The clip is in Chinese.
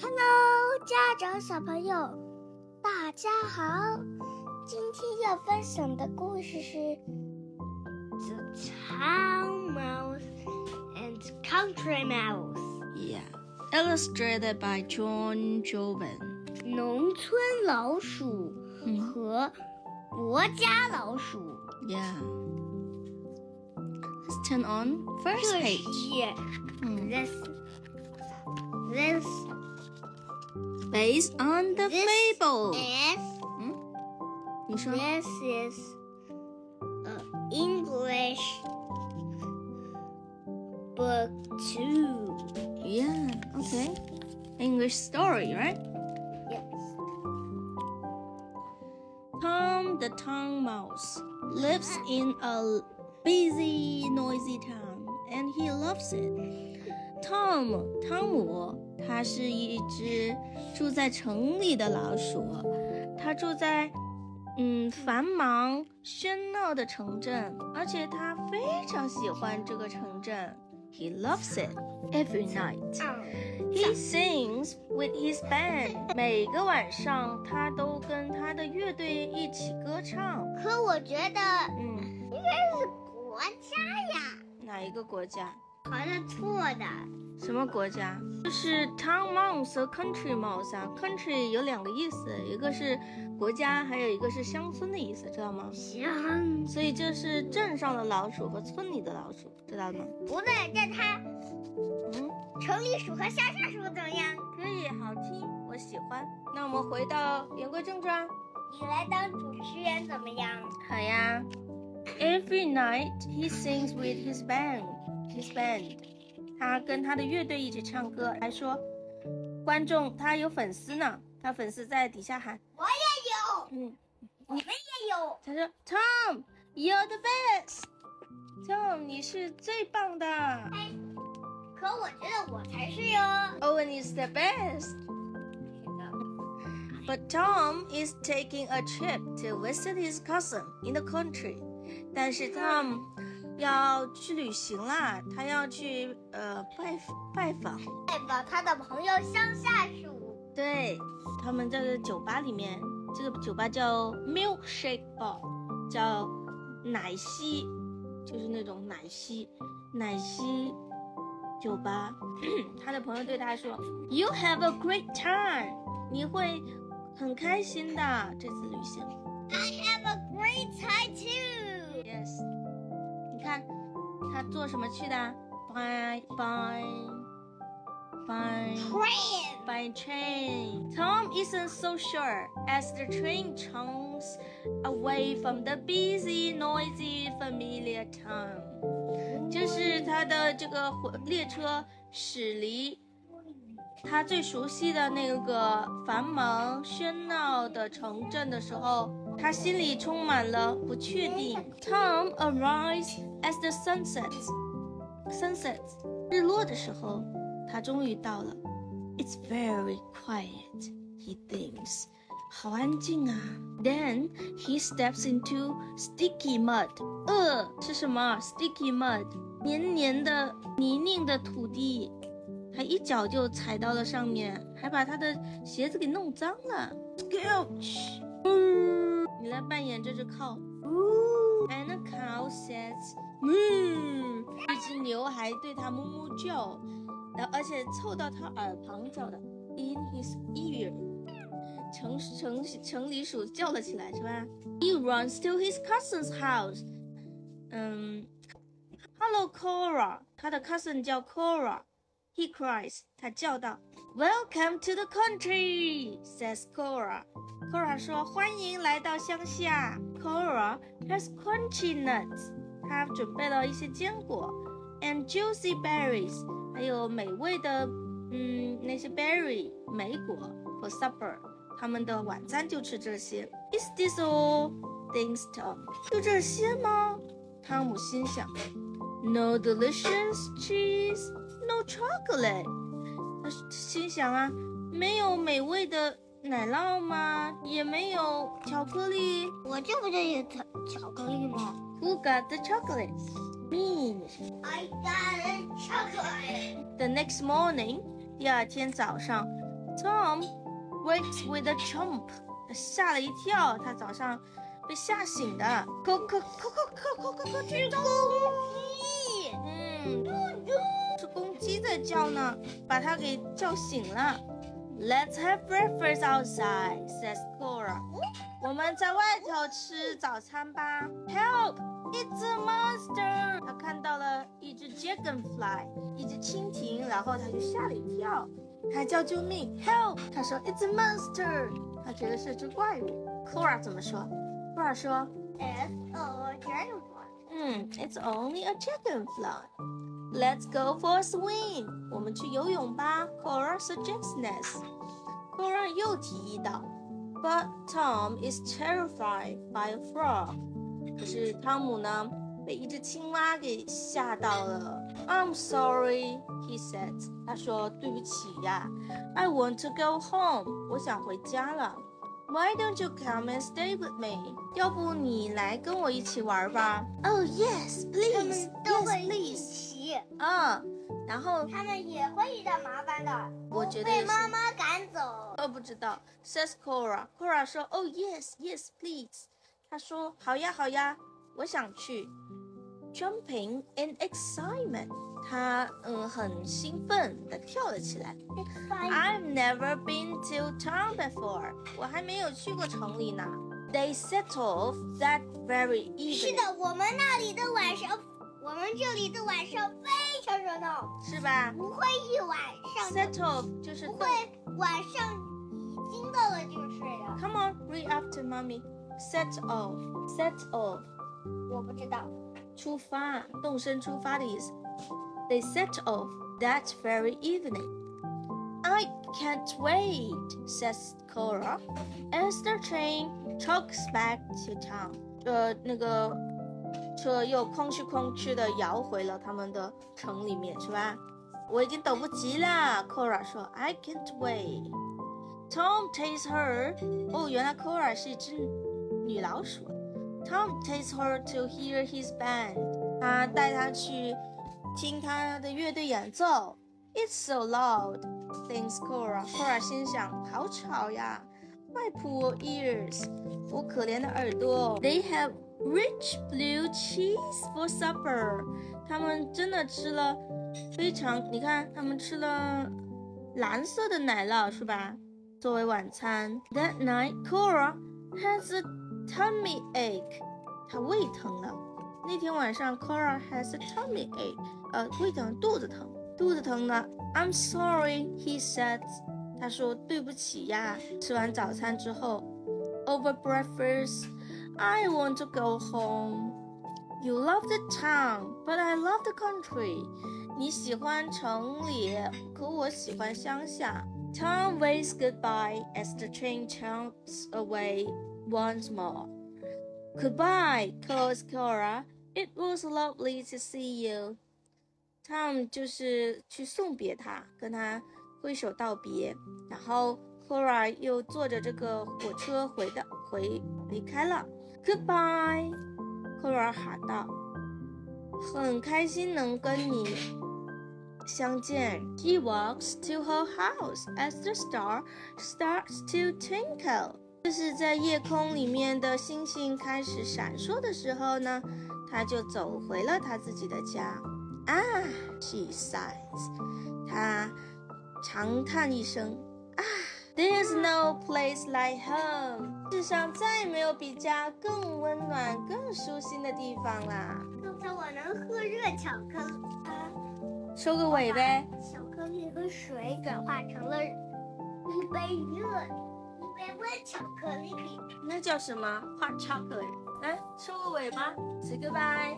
Hello，家长小朋友，大家好。今天要分享的故事是《The Town Mouse and Country Mouse》。 Yeah, illustrated by John Joven. 农村老鼠和国家老鼠。 Yeah. Let's turn on first 这 page. 页嗯，this this Based on the This fable. is 你说 this is uh, English book two. Yeah, okay. English story, right? Yes. Tom the Town Mouse lives in a busy, noisy town, and he loves it. Tom 汤姆，他是一只住在城里的老鼠，他住在嗯繁忙喧闹的城镇，而且他非常喜欢这个城镇。He loves it every night. He sings with his band. 每个晚上，他都跟他的乐队一起歌唱。可我觉得嗯，应该是国家呀，哪一个国家？好像错的。什么国家？就是 town mouse 和 country mouse 啊。country 有两个意思，一个是国家，还有一个是乡村的意思，知道吗？乡，所以这是镇上的老鼠和村里的老鼠，知道吗？不对，那它嗯，城里鼠和乡下鼠怎么样？可以，好听，我喜欢。那我们回到言归正传。你来当主持人怎么样？好呀。Every night he sings with his band. His band. 他跟他的乐队一起唱歌，还说观众他有粉丝呢，他粉丝在底下喊，我也有，嗯，我们也有。他说 Tom, you're the best. Tom，你是最棒的。可我觉得我才是哟。Owen is the best. But Tom is taking a trip to visit his cousin in the country. 但是 Tom 要去旅行啦，他要去呃拜拜访。拜访他的朋友乡下鼠。对，他们在这个酒吧里面，这个酒吧叫 Milkshake Bar，叫奶昔，就是那种奶昔奶昔酒吧。他的朋友对他说：“You have a great time，你会很开心的这次旅行。I have a great time too. Yes，他坐什么去的？By by by。 Train. by train. Tom isn't so sure as the train chunks away from the busy, noisy, familiar town. 就是他的这个火列车驶离 他最熟悉的那个繁忙喧闹的城镇的时候，他心里充满了不确定。Tom arrives as the sunset. Sunset 日落的时候，他终于到了。It's very quiet, he thinks. 好安静啊。Then he steps into sticky mud. 呃，是什么？Sticky mud，黏黏的、泥泞的土地。他一脚就踩到了上面，还把他的鞋子给弄脏了。Ouch！你来扮演这只 cow。And the cow says, "Moo." 一只牛还对它哞哞叫。然后而且凑到他耳旁叫的，in his ear，城城城里鼠叫了起来，是吧？He runs to his cousin's house，嗯，Hello Cora，他的 cousin 叫 He cries，他叫道，Welcome to the country，says Cora。Cora 说：“欢迎来到乡下。”Cora has crunchy nuts，她准备了一些坚果，and juicy berries。还有美味的，嗯，那些 berry 莓果 for supper，他们的晚餐就吃这些。Is this all? Thinks Tom。就这些吗？汤姆心想。No delicious cheese, no chocolate。他心想啊，没有美味的奶酪吗？也没有巧克力。我这不就有巧巧克力吗 Who got the chocolates? Me.？I got a chocolate. The next morning，第二天早上 Tom wakes with a jump，他吓了一跳，他早上被吓醒的。扣扣扣扣扣扣扣扣，是公鸡。嗯，是公鸡在叫呢，把他给叫醒了。Let's have breakfast outside, says Cora. 我们在外头吃早餐吧。Help! It's a monster! 他看到了一只 dragonfly，一只蜻蜓，然后他就吓了一跳，他叫救命！Help! 他说 It's a monster！他觉得是只怪物。Cora 怎么说？Cora 说 It's a dragonfly. 嗯，It's only a dragonfly. Let's go for a swim. 我们去游泳吧。Cora suggests. Cora 又提议道，But Tom is terrified by a frog. 可是汤姆呢，被一只青蛙给吓到了。I'm sorry, he said. 他说对不起呀。I want to go home. 我想回家了。Why don't you come and stay with me? 要不你来跟我一起玩吧？Oh yes, 他 please. 们都 Yes, 会一 please. 起，嗯，然后他们也会遇到麻烦的，我觉得被妈妈赶走。哦，不知道。Says Cora. Cora 说，Oh yes, yes, please. 他说，好呀，好呀，我想去。Jumping in excitement. 他嗯很兴奋的跳了起来。I've never been to town before. 我还没有去过城里呢。They set off that very evening. 是的，我们那里的晚上，我们这里的晚上非常热闹，是吧不会一晚上？Set off 就是动不会晚上已经到了就睡的。 Come on, read after mommy. Set off. Set off. 我不知道，出发，动身出发的意思。They set off that very evening. I can't wait, says Cora, as the train chugs back to town. 呃，那个 车又哐哧哐哧的摇回了他们的城里面，是吧？我已经等不及了，Cora 说，I can't wait. Tom takes her. 哦，原来 Cora 是一只女老鼠。Tom takes her to hear his band. 他带她去听他的乐队演奏。It's so loud, thinks Cora. Cora 心想，好吵呀！My poor ears，我可怜的耳朵。They have rich blue cheese for supper. 他们真的吃了非常，你看，他们吃了蓝色的奶酪，是吧？作为晚餐。That night, Cora has a tummy ache. 她胃疼了。那天晚上，Cora has a tummy ache. 呃，胃疼，肚子疼，肚子疼了。I'm sorry, he said. 他说对不起呀。吃完早餐之后，Over breakfast, I want to go home. You love the town, but I love the country. 你喜欢城里，可我喜欢乡下。Tom waves goodbye as the train chomps away once more. Goodbye, calls Cora. It was lovely to see you. Tom 就是去送别他，跟他挥手道别，然后 Cora 又坐着这个火车回的回离开了。 Goodbye，Cora 喊道，很开心能跟你相见。She walks to her house as the star starts to twinkle。就是在夜空里面的星星开始闪烁的时候呢，她就走回了她自己的家。啊，she sighs，她长叹一声啊，There's no place like home，世上再也没有比家更温暖、更舒心的地方啦。刚才我能喝热巧克力，啊，收个尾呗。巧克力和水转化成了一杯热、一杯温巧克力。那叫什么？Hot chocolate。来，收个尾吧，say goodbye。